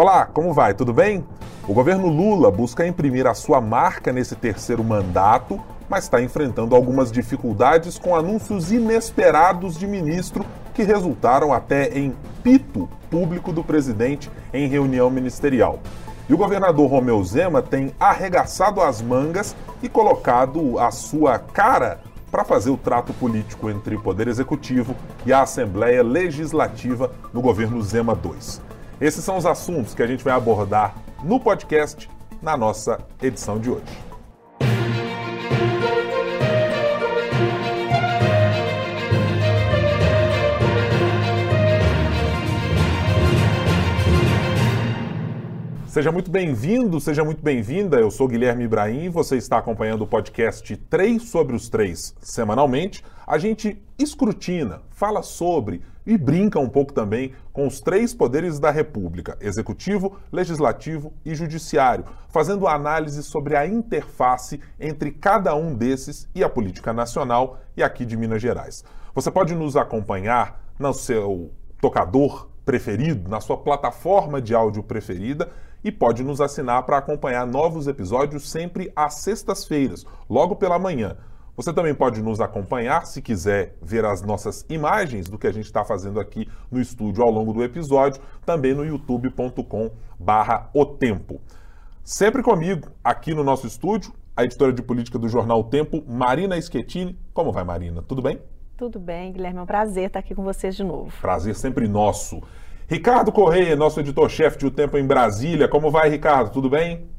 Olá, como vai? Tudo bem? O governo Lula busca imprimir a sua marca nesse terceiro mandato, mas está enfrentando algumas dificuldades com anúncios inesperados de ministro que resultaram até em pito público do presidente em reunião ministerial. E o governador Romeu Zema tem arregaçado as mangas e colocado a sua cara para fazer o trato político entre o Poder Executivo e a Assembleia Legislativa no governo Zema II. Esses são os assuntos que a gente vai abordar no podcast na nossa edição de hoje. Seja muito bem-vindo, seja muito bem-vinda. Eu sou Guilherme Ibrahim você está acompanhando o podcast 3 sobre os 3 semanalmente. A gente escrutina, fala sobre e brinca um pouco também com os três poderes da República: executivo, legislativo e judiciário, fazendo análise sobre a interface entre cada um desses e a política nacional e aqui de Minas Gerais. Você pode nos acompanhar no seu tocador preferido, na sua plataforma de áudio preferida e pode nos assinar para acompanhar novos episódios sempre às sextas-feiras, logo pela manhã. Você também pode nos acompanhar se quiser ver as nossas imagens do que a gente está fazendo aqui no estúdio ao longo do episódio, também no youtube.com barra o tempo. Sempre comigo, aqui no nosso estúdio, a editora de política do jornal o Tempo, Marina Schettini. Como vai, Marina? Tudo bem? Tudo bem, Guilherme. É um prazer estar aqui com vocês de novo. Prazer sempre nosso. Ricardo Correia, nosso editor-chefe de O Tempo em Brasília. Como vai, Ricardo? Tudo bem?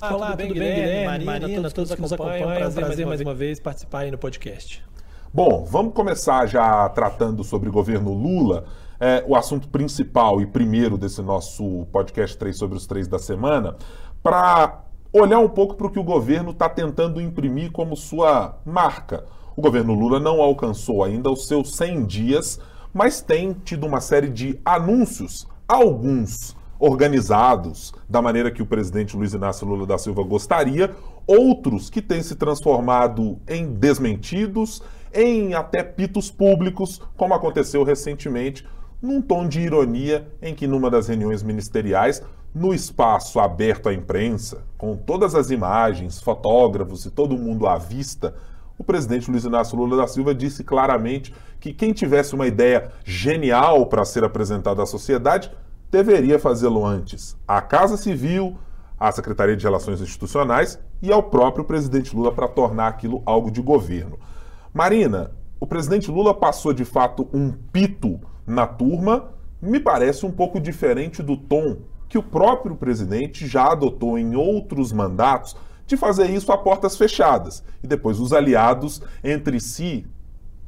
Ah, Olá, tudo, bem, Guilherme, Guilherme Marina, Marina, todos, todos que nos acompanham. É um prazer, prazer mais uma vez participar aí no podcast. Bom, vamos começar já tratando sobre o governo Lula. É, o assunto principal e primeiro desse nosso podcast 3 sobre os 3 da semana, para olhar um pouco para o que o governo está tentando imprimir como sua marca. O governo Lula não alcançou ainda os seus 100 dias mas tem tido uma série de anúncios, alguns organizados da maneira que o presidente Luiz Inácio Lula da Silva gostaria, outros que têm se transformado em desmentidos, em até pitos públicos, como aconteceu recentemente, num tom de ironia em que numa das reuniões ministeriais, no espaço aberto à imprensa, com todas as imagens, fotógrafos e todo mundo à vista, o presidente Luiz Inácio Lula da Silva disse claramente que quem tivesse uma ideia genial para ser apresentada à sociedade deveria fazê-lo antes. À Casa Civil, à Secretaria de Relações Institucionais e ao próprio presidente Lula para tornar aquilo algo de governo. Marina, o presidente Lula passou de fato um pito na turma, me parece um pouco diferente do tom que o próprio presidente já adotou em outros mandatos de fazer isso a portas fechadas. E depois os aliados entre si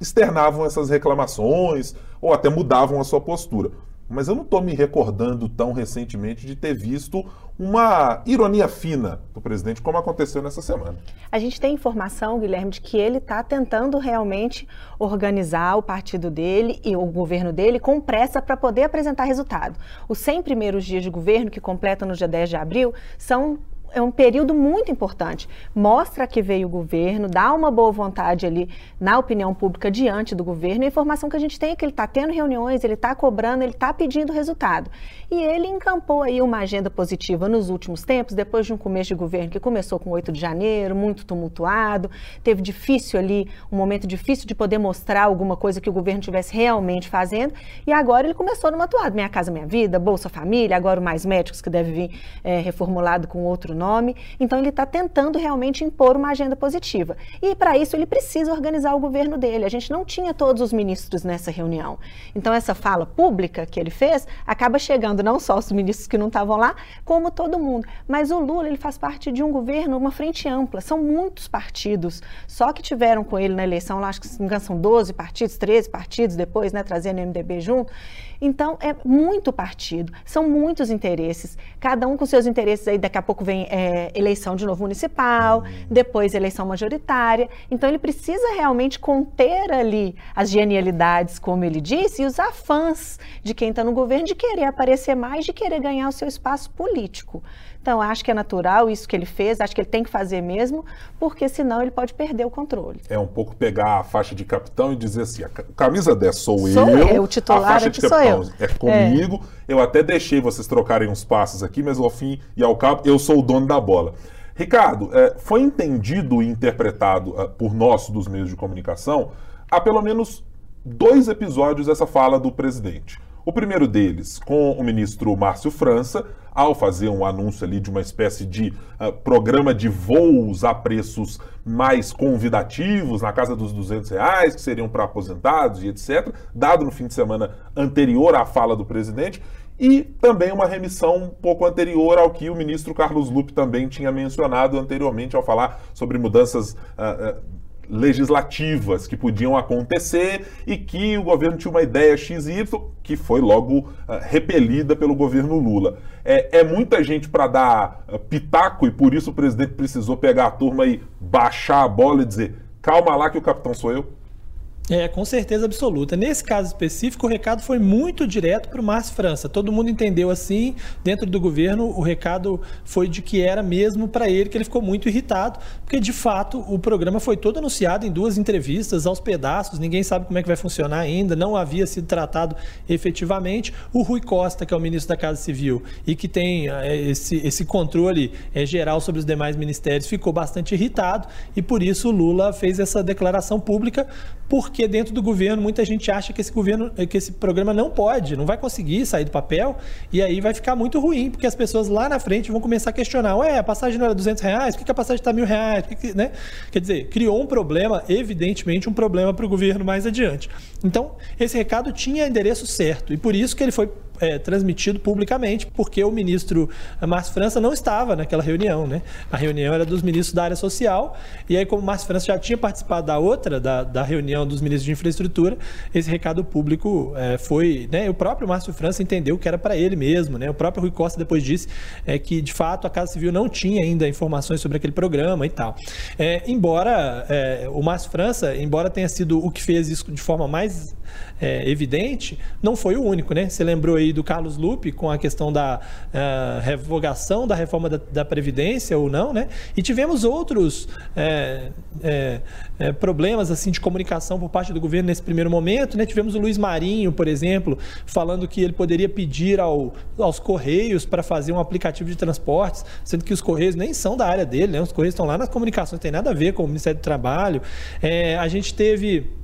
externavam essas reclamações ou até mudavam a sua postura. Mas eu não estou me recordando tão recentemente de ter visto uma ironia fina do presidente, como aconteceu nessa semana. A gente tem informação, Guilherme, de que ele está tentando realmente organizar o partido dele e o governo dele com pressa para poder apresentar resultado. Os 100 primeiros dias de governo, que completam no dia 10 de abril, são é um período muito importante. Mostra que veio o governo, dá uma boa vontade ali na opinião pública diante do governo. A informação que a gente tem é que ele está tendo reuniões, ele está cobrando, ele está pedindo resultado. E ele encampou aí uma agenda positiva nos últimos tempos, depois de um começo de governo que começou com 8 de janeiro, muito tumultuado, teve difícil ali, um momento difícil de poder mostrar alguma coisa que o governo estivesse realmente fazendo. E agora ele começou numa atuada, Minha Casa Minha Vida, Bolsa Família, agora o Mais Médicos, que deve vir é, reformulado com outro nome. Então, ele está tentando realmente impor uma agenda positiva. E, para isso, ele precisa organizar o governo dele. A gente não tinha todos os ministros nessa reunião. Então, essa fala pública que ele fez acaba chegando não só os ministros que não estavam lá, como todo mundo. Mas o Lula, ele faz parte de um governo, uma frente ampla. São muitos partidos. Só que tiveram com ele na eleição, lá, acho que são 12 partidos, 13 partidos depois, né, trazendo o MDB junto. Então, é muito partido, são muitos interesses, cada um com seus interesses aí, daqui a pouco vem é, eleição de novo municipal, depois eleição majoritária. Então, ele precisa realmente conter ali as genialidades, como ele disse, e usar fãs de quem está no governo de querer aparecer mais, de querer ganhar o seu espaço político. Então, acho que é natural isso que ele fez, acho que ele tem que fazer mesmo, porque senão ele pode perder o controle. É um pouco pegar a faixa de capitão e dizer assim: a camisa 10 sou, sou eu, eu, o titular a faixa de capitão não, é comigo. É. Eu até deixei vocês trocarem uns passos aqui, mas ao fim e ao cabo, eu sou o dono da bola. Ricardo, é, foi entendido e interpretado é, por nós dos meios de comunicação há pelo menos dois episódios essa fala do presidente. O primeiro deles com o ministro Márcio França, ao fazer um anúncio ali de uma espécie de uh, programa de voos a preços mais convidativos, na casa dos 200 reais, que seriam para aposentados e etc., dado no fim de semana anterior à fala do presidente, e também uma remissão um pouco anterior ao que o ministro Carlos Lupe também tinha mencionado anteriormente ao falar sobre mudanças. Uh, uh, legislativas que podiam acontecer e que o governo tinha uma ideia XY que foi logo uh, repelida pelo governo Lula. É, é muita gente para dar uh, pitaco e por isso o presidente precisou pegar a turma e baixar a bola e dizer: calma lá que o capitão sou eu. É, com certeza absoluta. Nesse caso específico, o recado foi muito direto para o Márcio França. Todo mundo entendeu assim, dentro do governo, o recado foi de que era mesmo para ele, que ele ficou muito irritado, porque de fato o programa foi todo anunciado em duas entrevistas, aos pedaços, ninguém sabe como é que vai funcionar ainda, não havia sido tratado efetivamente. O Rui Costa, que é o ministro da Casa Civil e que tem é, esse, esse controle é, geral sobre os demais ministérios, ficou bastante irritado e por isso o Lula fez essa declaração pública, porque porque dentro do governo muita gente acha que esse governo, que esse programa não pode, não vai conseguir sair do papel e aí vai ficar muito ruim, porque as pessoas lá na frente vão começar a questionar, ué, a passagem não era 200 reais, por que a passagem está mil reais? Que, né? Quer dizer, criou um problema, evidentemente um problema para o governo mais adiante. Então, esse recado tinha endereço certo e por isso que ele foi é, transmitido publicamente, porque o ministro Márcio França não estava naquela reunião. Né? A reunião era dos ministros da área social, e aí, como Márcio França já tinha participado da outra, da, da reunião dos ministros de infraestrutura, esse recado público é, foi. Né, o próprio Márcio França entendeu que era para ele mesmo. Né? O próprio Rui Costa depois disse é, que, de fato, a Casa Civil não tinha ainda informações sobre aquele programa e tal. É, embora é, o Márcio França, embora tenha sido o que fez isso de forma mais é, evidente, não foi o único, né? Você lembrou aí do Carlos Lupe com a questão da uh, revogação da reforma da, da, Previdência ou não, né? E tivemos outros é, é, é, problemas assim de comunicação por parte do governo nesse primeiro momento, né? Tivemos o Luiz Marinho, por exemplo, falando que ele poderia pedir ao, aos Correios para fazer um aplicativo de transportes, sendo que os Correios nem são da área dele, né? Os Correios estão lá nas comunicações, não tem nada a ver com o Ministério do Trabalho. É, a gente teve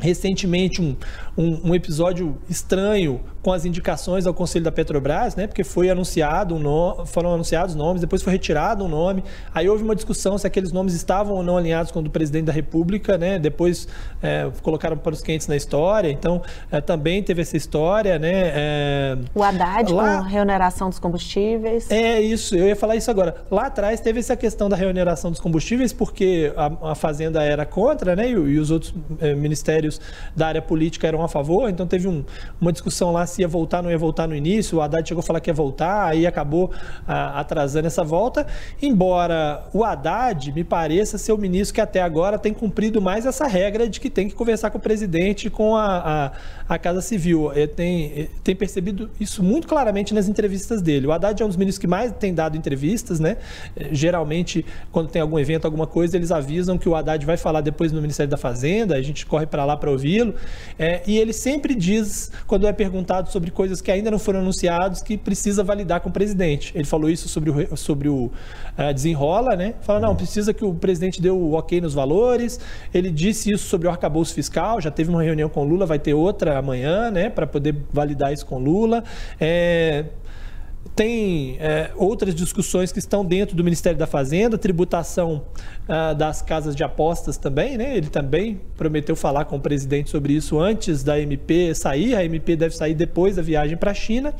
recentemente um, um, um, episódio estranho com as indicações ao Conselho da Petrobras, né? Porque foi anunciado um foram anunciados nomes, depois foi retirado um nome. Aí houve uma discussão se aqueles nomes estavam ou não alinhados com o do presidente da República, né? Depois é, colocaram para os quentes na história. Então é, também teve essa história, né? É... O Haddad Lá... com a reoneração dos combustíveis. É isso. Eu ia falar isso agora. Lá atrás teve essa questão da reoneração dos combustíveis porque a, a Fazenda era contra, né? E, e os outros é, da área política eram a favor, então teve um, uma discussão lá se ia voltar, não ia voltar no início, o Haddad chegou a falar que ia voltar, aí acabou ah, atrasando essa volta, embora o Haddad me pareça ser o ministro que até agora tem cumprido mais essa regra de que tem que conversar com o presidente com a, a, a Casa Civil. Ele tem, tem percebido isso muito claramente nas entrevistas dele. O Haddad é um dos ministros que mais tem dado entrevistas, né? Geralmente, quando tem algum evento, alguma coisa, eles avisam que o Haddad vai falar depois no Ministério da Fazenda, a gente corre para lá para ouvi-lo. É, e ele sempre diz, quando é perguntado sobre coisas que ainda não foram anunciadas, que precisa validar com o presidente. Ele falou isso sobre o, sobre o desenrola, né? Fala, não, precisa que o presidente dê o ok nos valores. Ele disse isso sobre o arcabouço fiscal, já teve uma reunião com o Lula, vai ter outra amanhã, né? Para poder validar isso com o Lula. É, tem é, outras discussões que estão dentro do Ministério da Fazenda, tributação ah, das casas de apostas também, né? Ele também prometeu falar com o presidente sobre isso antes da MP sair. A MP deve sair depois da viagem para a China.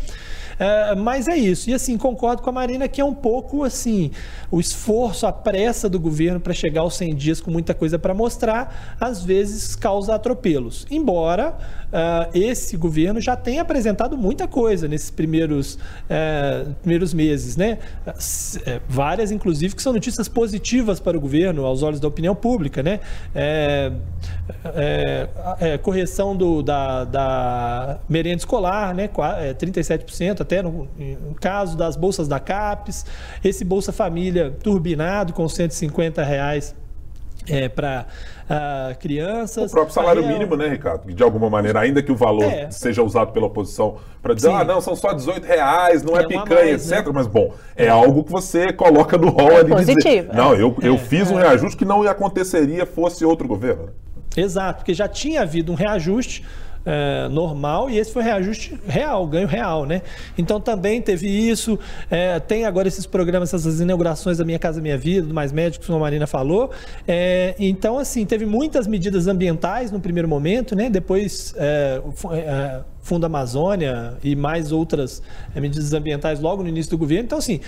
É, mas é isso. E assim, concordo com a Marina que é um pouco assim, o esforço, a pressa do governo para chegar aos 100 dias com muita coisa para mostrar, às vezes causa atropelos. Embora uh, esse governo já tenha apresentado muita coisa nesses primeiros, uh, primeiros meses, né? Uh, várias, inclusive, que são notícias positivas para o governo, aos olhos da opinião pública, né? É, é, é, correção do, da, da merenda escolar, né? 37%, até no, no, caso das bolsas da CAPES, esse Bolsa Família turbinado com 150 reais é, para uh, crianças. O próprio salário mínimo, né, Ricardo? De alguma maneira, ainda que o valor é. seja usado pela oposição para dizer, Sim. ah, não, são só 18 reais, não é, é picanha, mais, etc. Né? Mas, bom, é, algo que você coloca no rol é ali. Positivo. Dizer, não, eu, eu é, fiz um é. reajuste que não aconteceria fosse outro governo. Exato, porque já tinha havido um reajuste é, normal e esse foi reajuste real, ganho real, né? Então também teve isso. É, tem agora esses programas, essas inaugurações da Minha Casa Minha Vida, do Mais Médicos, como a Marina falou. É, então, assim, teve muitas medidas ambientais no primeiro momento, né? Depois. É, é, Fundo Amazônia e mais outras é, medidas ambientais logo no início do governo. Então, assim,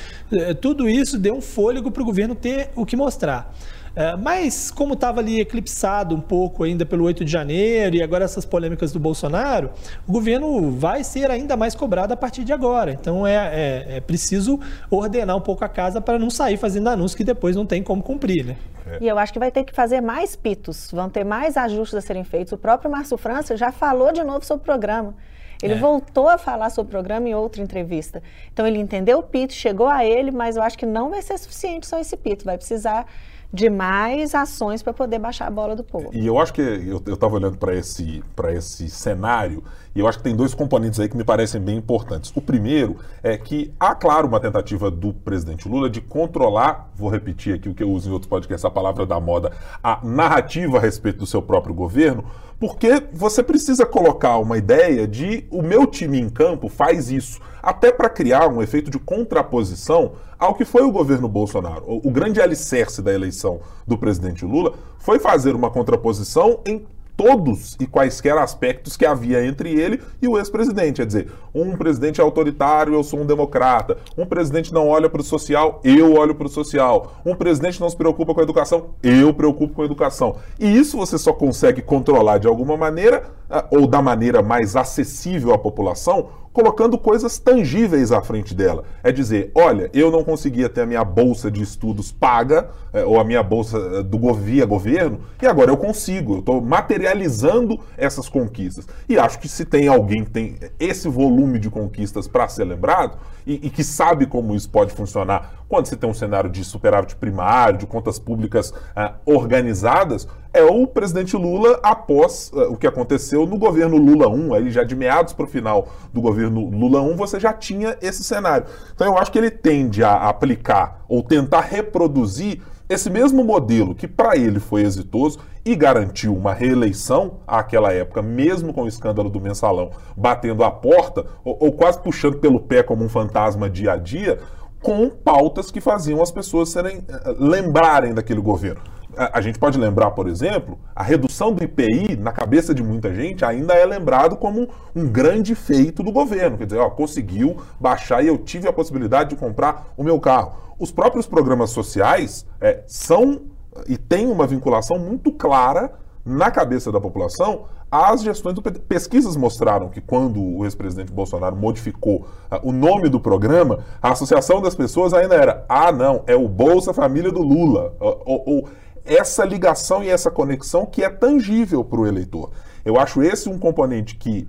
tudo isso deu um fôlego para o governo ter o que mostrar. É, mas, como estava ali eclipsado um pouco ainda pelo 8 de janeiro e agora essas polêmicas do Bolsonaro, o governo vai ser ainda mais cobrado a partir de agora. Então, é, é, é preciso ordenar um pouco a casa para não sair fazendo anúncios que depois não tem como cumprir, né? E eu acho que vai ter que fazer mais pitos, vão ter mais ajustes a serem feitos. O próprio Márcio França já falou de novo sobre o programa. Ele é. voltou a falar sobre o programa em outra entrevista. Então ele entendeu o pito, chegou a ele, mas eu acho que não vai ser suficiente só esse pito. Vai precisar de mais ações para poder baixar a bola do povo. E eu acho que eu estava olhando para esse, esse cenário e eu acho que tem dois componentes aí que me parecem bem importantes. O primeiro é que há, claro, uma tentativa do presidente Lula de controlar, vou repetir aqui o que eu uso em outros podcasts, a palavra da moda, a narrativa a respeito do seu próprio governo, porque você precisa colocar uma ideia de o meu time em campo faz isso, até para criar um efeito de contraposição ao que foi o governo Bolsonaro. O, o grande alicerce da eleição do presidente Lula foi fazer uma contraposição em todos e quaisquer aspectos que havia entre ele e o ex-presidente. É dizer, um presidente é autoritário, eu sou um democrata. Um presidente não olha para o social, eu olho para o social. Um presidente não se preocupa com a educação, eu preocupo com a educação. E isso você só consegue controlar de alguma maneira, ou da maneira mais acessível à população, colocando coisas tangíveis à frente dela. É dizer, olha, eu não conseguia ter a minha bolsa de estudos paga, é, ou a minha bolsa é, do governo, e agora eu consigo, eu estou materializando essas conquistas. E acho que se tem alguém que tem esse volume de conquistas para ser lembrado, e, e, que sabe como isso pode funcionar quando se tem um cenário de superávit primário, de contas públicas ah, organizadas, é o presidente Lula após uh, o que aconteceu no governo Lula 1, aí já de meados para o final do governo Lula 1, você já tinha esse cenário. Então eu acho que ele tende a aplicar ou tentar reproduzir esse mesmo modelo que para ele foi exitoso e garantiu uma reeleição àquela época, mesmo com o escândalo do mensalão batendo a porta ou, ou quase puxando pelo pé como um fantasma dia a dia, com pautas que faziam as pessoas serem eh, lembrarem daquele governo a, gente pode lembrar, por exemplo, a redução do IPI, na cabeça de muita gente, ainda é lembrado como um, grande feito do governo. Quer dizer, ó, conseguiu baixar e eu tive a possibilidade de comprar o meu carro. Os próprios programas sociais é, são e têm uma vinculação muito clara na cabeça da população às gestões do PT. Pesquisas mostraram que quando o ex-presidente Bolsonaro modificou uh, o nome do programa, a associação das pessoas ainda era: ah, não, é o Bolsa Família do Lula. Ou, ou essa ligação e essa conexão que é tangível para o eleitor. Eu acho esse um componente que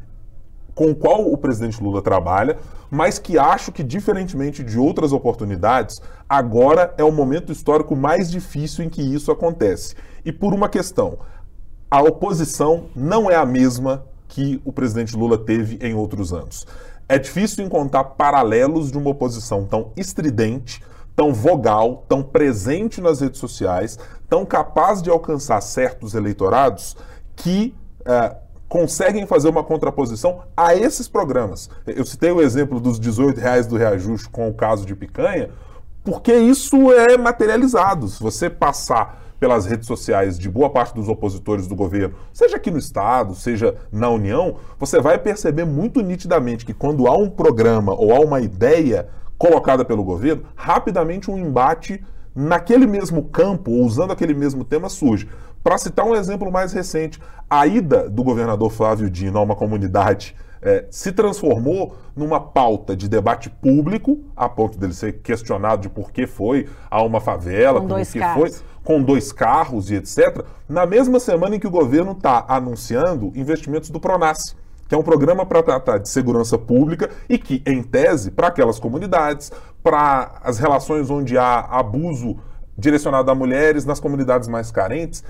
com o qual o presidente Lula trabalha, mas que acho que, diferentemente de outras oportunidades, agora é o momento histórico mais difícil em que isso acontece. E por uma questão: a oposição não é a mesma que o presidente Lula teve em outros anos. É difícil encontrar paralelos de uma oposição tão estridente, tão vogal, tão presente nas redes sociais, tão capaz de alcançar certos eleitorados que é, conseguem fazer uma contraposição a esses programas. Eu citei o exemplo dos 18 reais do reajuste com o caso de picanha, porque isso é materializado. Se você passar pelas redes sociais de boa parte dos opositores do governo, seja aqui no Estado, seja na União, você vai perceber muito nitidamente que quando há um programa ou há uma ideia colocada pelo governo, rapidamente um embate naquele mesmo campo, ou usando aquele mesmo tema, surge. Para citar um exemplo mais recente, a ida do governador Flávio Dino a uma comunidade é, se transformou numa pauta de debate público, a ponto dele ser questionado de por que foi a uma favela, com carros. foi com dois carros e etc., na mesma semana em que o governo está anunciando investimentos do Pronas que é um programa para tratar de segurança pública e que, em tese, para aquelas comunidades, para as relações onde há abuso direcionado a mulheres nas comunidades mais carentes.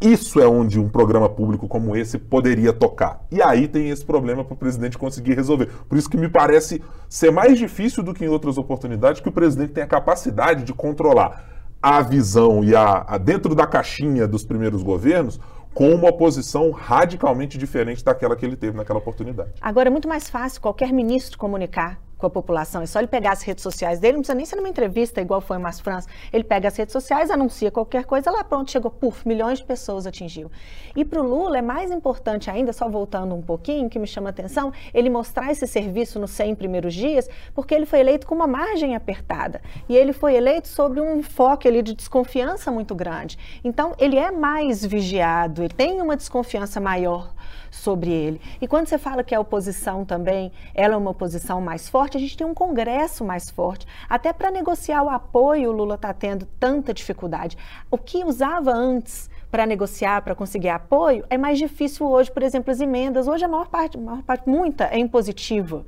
Isso é onde um programa público como esse poderia tocar. E aí tem esse problema para o presidente conseguir resolver. Por isso que me parece ser mais difícil do que em outras oportunidades que o presidente tenha capacidade de controlar a visão e a, a dentro da caixinha dos primeiros governos com uma posição radicalmente diferente daquela que ele teve naquela oportunidade. Agora é muito mais fácil qualquer ministro comunicar com a população. É só ele pegar as redes sociais dele, não precisa nem ser numa entrevista igual foi o Mas França. Ele pega as redes sociais, anuncia qualquer coisa, lá pronto, chegou, puf, milhões de pessoas atingiu. E para o Lula é mais importante ainda, só voltando um pouquinho, que me chama a atenção, ele mostrar esse serviço nos 100 primeiros dias, porque ele foi eleito com uma margem apertada. E ele foi eleito sob um foco ali de desconfiança muito grande. Então, ele é mais vigiado, ele tem uma desconfiança maior sobre ele. E quando você fala que a oposição também, ela é uma oposição mais forte, a gente tem um Congresso mais forte. Até para negociar o apoio, o Lula está tendo tanta dificuldade. O que usava antes para negociar, para conseguir apoio, é mais difícil hoje, por exemplo, as emendas. Hoje a maior parte, maior parte muita, é impositiva.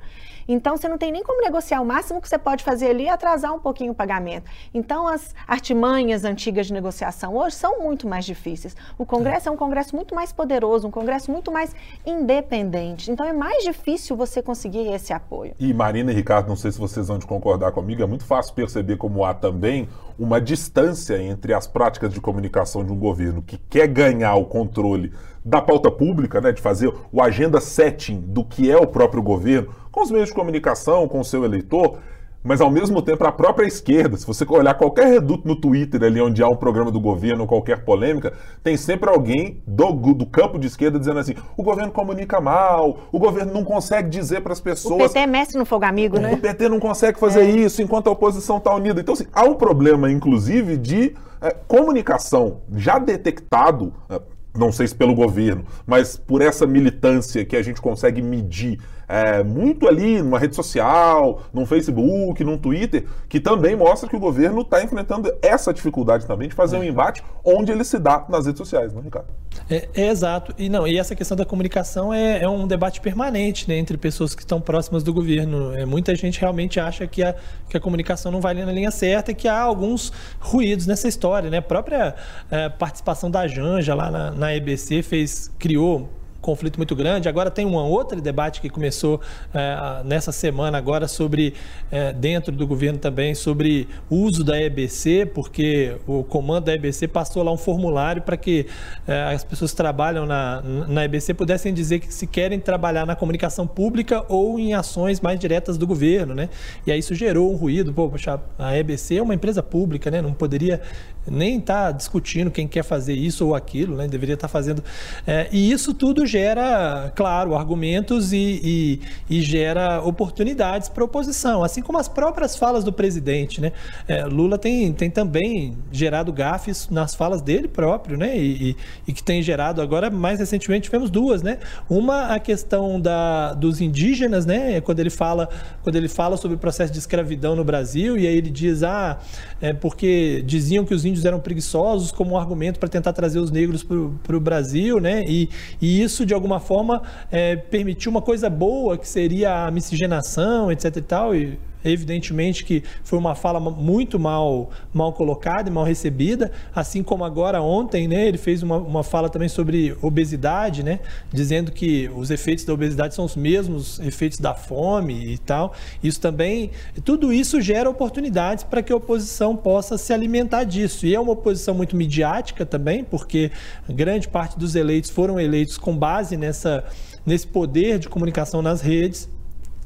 Então, você não tem nem como negociar. O máximo que você pode fazer ali é atrasar um pouquinho o pagamento. Então, as artimanhas antigas de negociação hoje são muito mais difíceis. O Congresso é, é um Congresso muito mais poderoso, um Congresso muito mais independente. Então, é mais difícil você conseguir esse apoio. E Marina e Ricardo, não sei se vocês vão concordar comigo, é muito fácil perceber como há também uma distância entre as práticas de comunicação de um governo que quer ganhar o controle da pauta pública, né, de fazer o agenda setting do que é o próprio governo, com os meios de comunicação, com o seu eleitor, mas ao mesmo tempo a própria esquerda, se você olhar qualquer reduto no Twitter ali onde há um programa do governo, qualquer polêmica, tem sempre alguém do, do campo de esquerda dizendo assim: o governo comunica mal, o governo não consegue dizer para as pessoas. O PT é mestre no fogo amigo, né? O PT não consegue fazer é. isso enquanto a oposição está unida. Então, assim, há um problema, inclusive, de é, comunicação já detectado. É, não sei se pelo governo, mas por essa militância que a gente consegue medir é, muito ali numa rede social, num Facebook, num Twitter, que também mostra que o governo está enfrentando essa dificuldade também de fazer um embate onde ele se dá nas redes sociais, não, Ricardo? É, é, exato. E não, e essa questão da comunicação é, é um debate permanente né, entre pessoas que estão próximas do governo. É, muita gente realmente acha que a, que a comunicação não vai na linha certa e que há alguns ruídos nessa história. Né? A própria é, participação da Janja lá na, na EBC fez, criou conflito muito grande. Agora tem um outro debate que começou é, nessa semana agora sobre, é, dentro do governo também, sobre uso da EBC, porque o comando da EBC passou lá um formulário para que é, as pessoas que trabalham na, na EBC pudessem dizer que se querem trabalhar na comunicação pública ou em ações mais diretas do governo, né? E aí isso gerou um ruído. Pô, poxa, a EBC é uma empresa pública, né? Não poderia nem estar tá discutindo quem quer fazer isso ou aquilo, né? Deveria estar tá fazendo. É, e isso tudo gera claro, argumentos e, e, e gera oportunidades para oposição, assim como as próprias falas do presidente. Né? É, Lula tem, tem também gerado gafes nas falas dele próprio, né? E, e, que tem gerado agora, mais recentemente, tivemos duas, né? Uma, a questão da, dos indígenas, né? Quando ele fala, quando ele fala sobre o processo de escravidão no Brasil, e aí ele diz, ah, é porque diziam que os índios eram preguiçosos como um argumento para tentar trazer os negros para o Brasil, né? E, e isso de alguma forma é, permitiu uma coisa boa que seria a miscigenação, etc e tal, e Evidentemente que foi uma fala muito mal, mal colocada e mal recebida, assim como agora ontem, né, ele fez uma, uma fala também sobre obesidade, né, dizendo que os efeitos da obesidade são os mesmos efeitos da fome e tal. Isso também, tudo isso gera oportunidades para que a oposição possa se alimentar disso. E é uma oposição muito midiática também, porque grande parte dos eleitos foram eleitos com base nessa, nesse poder de comunicação nas redes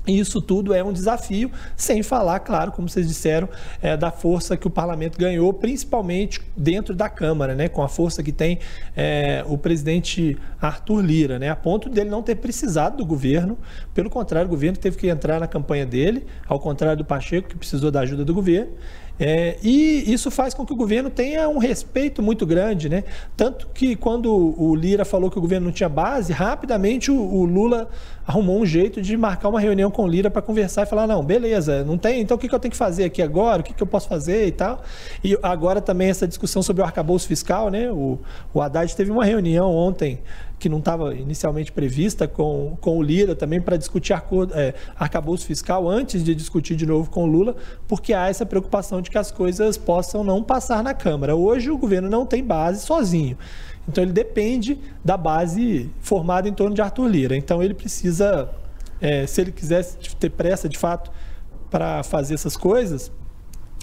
isso tudo é um desafio, sem falar, claro, como vocês disseram, é, da força que o parlamento ganhou, principalmente dentro da Câmara, né, com a força que tem é, o presidente Arthur Lira, né, a ponto dele não ter precisado do governo. Pelo contrário, o governo teve que entrar na campanha dele, ao contrário do Pacheco, que precisou da ajuda do governo. É, e isso faz com que o governo tenha um respeito muito grande, né? Tanto que quando o Lira falou que o governo não tinha base, rapidamente o, o Lula arrumou um jeito de marcar uma reunião com o Lira para conversar e falar: não, beleza, não tem, então o que, que eu tenho que fazer aqui agora? O que, que eu posso fazer e tal? E agora também essa discussão sobre o arcabouço fiscal, né? O, o Haddad teve uma reunião ontem que não estava inicialmente prevista com, com o Lira também para discutir acordo, é, arcabouço fiscal antes de discutir de novo com o Lula, porque há essa preocupação de que as coisas possam não passar na Câmara. Hoje o governo não tem base sozinho. Então ele depende da base formada em torno de Arthur Lira. Então ele precisa, é, se ele quisesse ter pressa de fato para fazer essas coisas,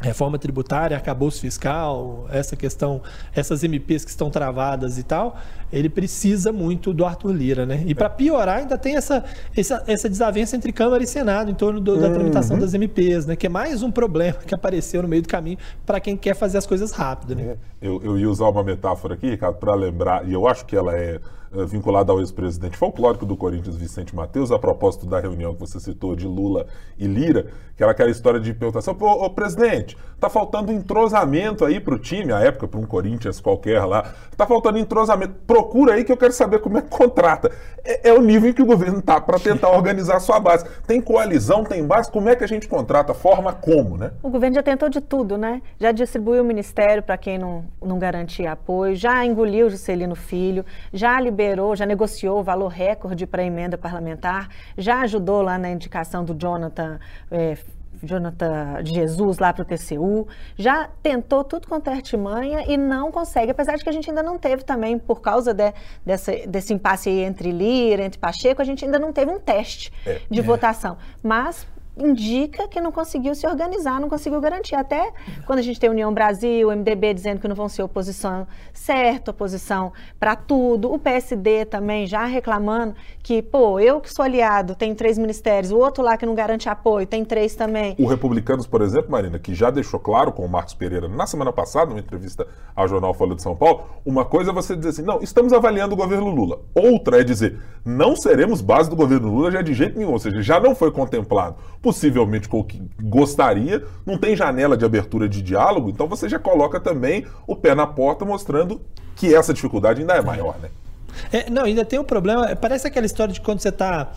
reforma tributária, arcabouço fiscal, essa questão, essas MPs que estão travadas e tal, ele precisa muito do Arthur Lira, né? E para piorar, ainda tem essa, essa, essa, desavença entre Câmara e Senado em torno do, da tramitação uhum. das MPs, né? Que é mais um problema que apareceu no meio do caminho para quem quer fazer as coisas rápido, né? É. Eu, eu ia usar uma metáfora aqui, Ricardo, para lembrar, e eu acho que ela é vinculada ao ex-presidente folclórico do Corinthians, Vicente Mateus, a propósito da reunião que você citou de Lula e Lira, que era aquela história de perguntação, pô, ô, presidente, tá faltando entrosamento aí pro time, à época, para um Corinthians qualquer lá, tá faltando entrosamento, procura aí que eu quero saber como é que contrata. É, é o nível em que o governo tá para tentar organizar sua base. Tem coalizão, tem base, como é que a gente contrata? Forma como, né? O governo já tentou de tudo, né? Já distribuiu o ministério para quem não, não garantia apoio, já engoliu o Juscelino Filho, já liberou liberou, já negociou o valor recorde para a emenda parlamentar, já ajudou lá na indicação do Jonathan. É, Jonathan de Jesus lá para o TCU, já tentou tudo quanto é artimanha e não consegue, apesar de que a gente ainda não teve também, por causa de, dessa, desse impasse entre Lira, entre Pacheco, a gente ainda não teve um teste é, de é. votação. Mas indica que não conseguiu se organizar, não conseguiu garantir. Até quando a gente tem União Brasil, o MDB dizendo que não vão ser oposição certa, oposição para tudo, o PSD também já reclamando que, pô, eu que sou aliado, tenho três ministérios, o outro lá que não garante apoio, tem três também. O Republicanos, por exemplo, Marina, que já deixou claro com o Marcos Pereira na semana passada, numa entrevista ao jornal Folha de São Paulo, uma coisa é você dizer assim, não, estamos avaliando o governo Lula. Outra é dizer, não seremos base do governo Lula já de jeito nenhum, ou seja, já não foi contemplado possivelmente com o que gostaria, não tem janela de abertura de diálogo, então você já coloca também o pé na porta mostrando que essa dificuldade ainda é maior, né? É, não, ainda tem um problema, parece aquela história de quando você está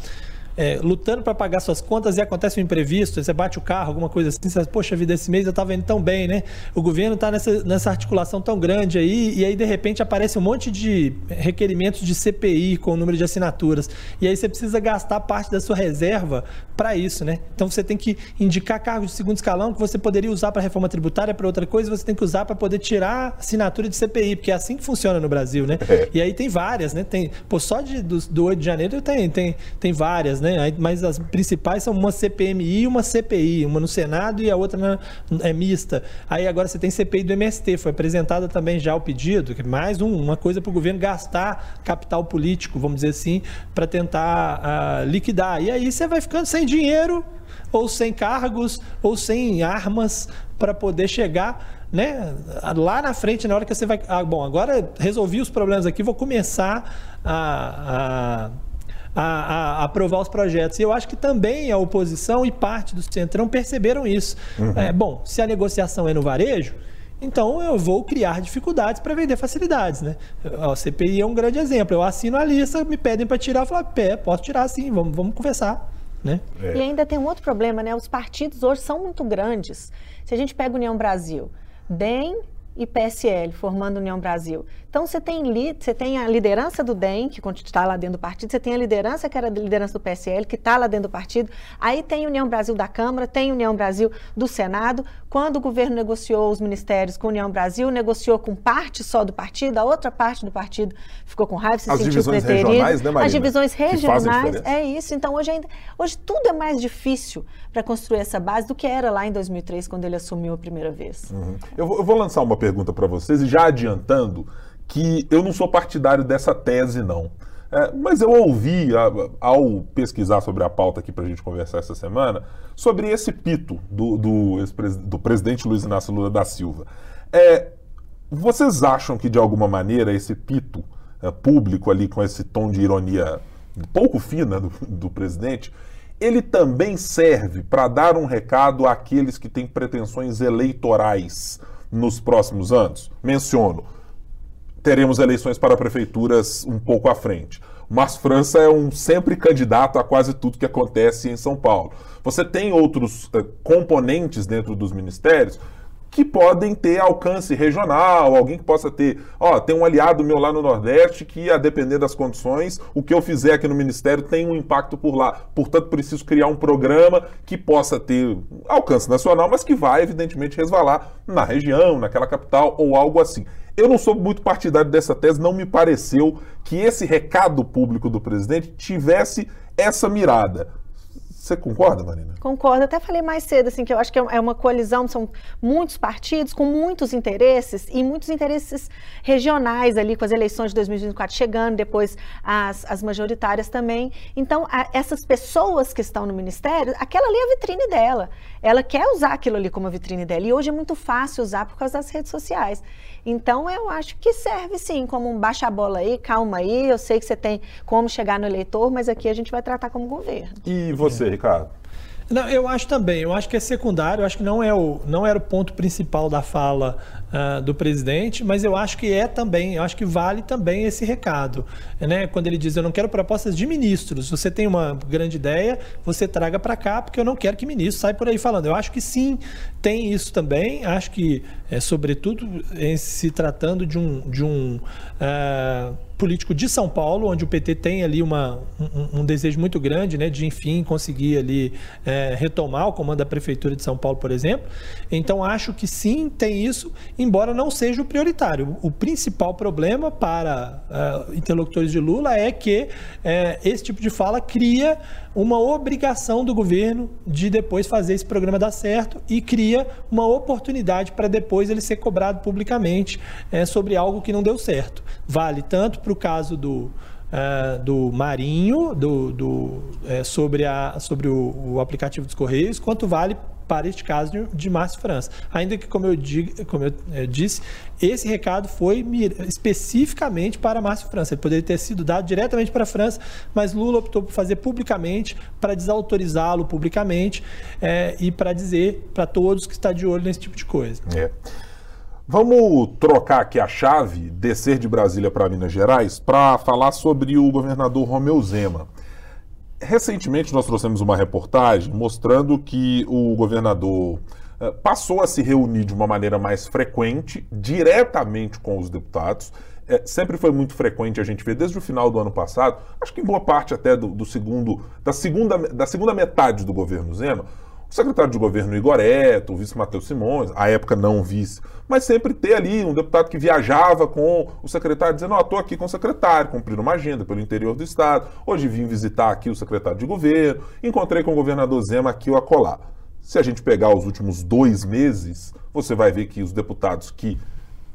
é, lutando para pagar suas contas e acontece um imprevisto, você bate o carro, alguma coisa assim, você poxa vida, esse mês eu estava indo tão bem, né? O governo está nessa, nessa articulação tão grande aí, e aí de repente aparece um monte de requerimentos de CPI com o número de assinaturas. E aí você precisa gastar parte da sua reserva para isso, né? Então você tem que indicar cargos de segundo escalão que você poderia usar para reforma tributária, para outra coisa, você tem que usar para poder tirar assinatura de CPI, porque é assim que funciona no Brasil, né? É. E aí tem várias, né? Tem, pô, só de, do, do 8 de janeiro tem, tem, tem várias, né? Mas as principais são uma CPMI e uma CPI, uma no Senado e a outra na, é mista. Aí agora você tem CPI do MST, foi apresentada também já o pedido, mais um, uma coisa para o governo gastar capital político, vamos dizer assim, para tentar uh, liquidar. E aí você vai ficando sem dinheiro, ou sem cargos, ou sem armas para poder chegar né, lá na frente, na hora que você vai. Ah, bom, agora resolvi os problemas aqui, vou começar a, a a, a, aprovar os projetos. E eu acho que também a oposição e parte do Centrão perceberam isso. Uhum. É, bom, se a negociação é no varejo, então eu vou criar dificuldades para vender facilidades, né? A CPI é um grande exemplo. Eu assino a lista, me pedem para tirar, eu falo, pé, posso tirar sim, vamos, vamos conversar. Né? É. E ainda tem um outro problema, né? Os partidos hoje são muito grandes. Se a gente pega União Brasil, DEM e PSL, formando União Brasil. Então você tem, você tem a liderança do DEM, que está lá dentro do partido, você tem a liderança que era a liderança do PSL, que está lá dentro do partido, aí tem União Brasil da Câmara, tem União Brasil do Senado. Quando o governo negociou os ministérios com a União Brasil, negociou com parte só do partido, a outra parte do partido ficou com raiva, se As sentiu divisões preterido. regionais, né, Marina? As divisões regionais, é isso. Então hoje ainda, hoje tudo é mais difícil para construir essa base do que era lá em 2003, quando ele assumiu a primeira vez. Uhum. Eu, vou, eu vou lançar uma pergunta para vocês e já adiantando que eu não sou partidário dessa tese, não. É, mas eu ouvi, ao pesquisar sobre a pauta aqui para a gente conversar essa semana, sobre esse pito do, do, do presidente Luiz Inácio Lula da Silva. É, vocês acham que, de alguma maneira, esse pito é, público ali, com esse tom de ironia pouco fina do, do presidente, ele também serve para dar um recado àqueles que têm pretensões eleitorais nos próximos anos? Menciono teremos eleições para prefeituras um pouco à frente. Mas França é um sempre candidato a quase tudo que acontece em São Paulo. Você tem outros uh, componentes dentro dos ministérios que podem ter alcance regional, alguém que possa ter, ó, tem um aliado meu lá no Nordeste que, a depender das condições, o que eu fizer aqui no Ministério tem um impacto por lá. Portanto, preciso criar um programa que possa ter alcance nacional, mas que vai, evidentemente, resvalar na região, naquela capital ou algo assim. Eu não sou muito partidário dessa tese, não me pareceu que esse recado público do presidente tivesse essa mirada. Você concorda, Marina? Concordo. Até falei mais cedo, assim, que eu acho que é, é uma coalizão, são muitos partidos com muitos interesses e muitos interesses regionais ali, com as eleições de 2024 chegando, depois as, as majoritárias também. Então, a, essas pessoas que estão no ministério, aquela ali é a vitrine dela. Ela quer usar aquilo ali como a vitrine dela. E hoje é muito fácil usar por causa das redes sociais. Então, eu acho que serve sim como um baixa bola aí, calma aí. Eu sei que você tem como chegar no eleitor, mas aqui a gente vai tratar como governo. E você, Ricardo? Não, eu acho também, eu acho que é secundário, eu acho que não, é o, não era o ponto principal da fala uh, do presidente, mas eu acho que é também, eu acho que vale também esse recado. Né? Quando ele diz, eu não quero propostas de ministros, você tem uma grande ideia, você traga para cá, porque eu não quero que ministro saia por aí falando. Eu acho que sim, tem isso também, acho que, é, sobretudo, em se tratando de um. De um uh, político de São Paulo, onde o PT tem ali uma, um, um desejo muito grande né, de, enfim, conseguir ali é, retomar o comando da Prefeitura de São Paulo, por exemplo. Então, acho que sim, tem isso, embora não seja o prioritário. O principal problema para uh, interlocutores de Lula é que uh, esse tipo de fala cria uma obrigação do governo de depois fazer esse programa dar certo e cria uma oportunidade para depois ele ser cobrado publicamente é, sobre algo que não deu certo. Vale tanto para o caso do, Uh, do Marinho, do, do é, sobre, a, sobre o, o, aplicativo dos Correios, quanto vale para este caso de, Márcio França. Ainda que, como eu, digo, como eu, eu disse, esse recado foi especificamente para Márcio França. Ele poderia ter sido dado diretamente para a França, mas Lula optou por fazer publicamente, para desautorizá-lo publicamente é, e para dizer para todos que está de olho nesse tipo de coisa. É. Vamos trocar aqui a chave, descer de Brasília para Minas Gerais, para falar sobre o governador Romeu Zema. Recentemente nós trouxemos uma reportagem mostrando que o governador uh, passou a se reunir de uma maneira mais frequente, diretamente com os deputados. É, sempre foi muito frequente a gente ver desde o final do ano passado, acho que em boa parte até do, do segundo, da segunda, da segunda metade do governo Zema, o secretário de governo Igor Eto, o vice Matheus Simões, à época não vice, mas sempre ter ali um deputado que viajava com o secretário dizendo, ó, oh, estou aqui com o secretário, cumprindo uma agenda pelo interior do estado, hoje vim visitar aqui o secretário de governo, encontrei com o governador Zema aqui o acolá. Se a gente pegar os últimos dois meses, você vai ver que os deputados que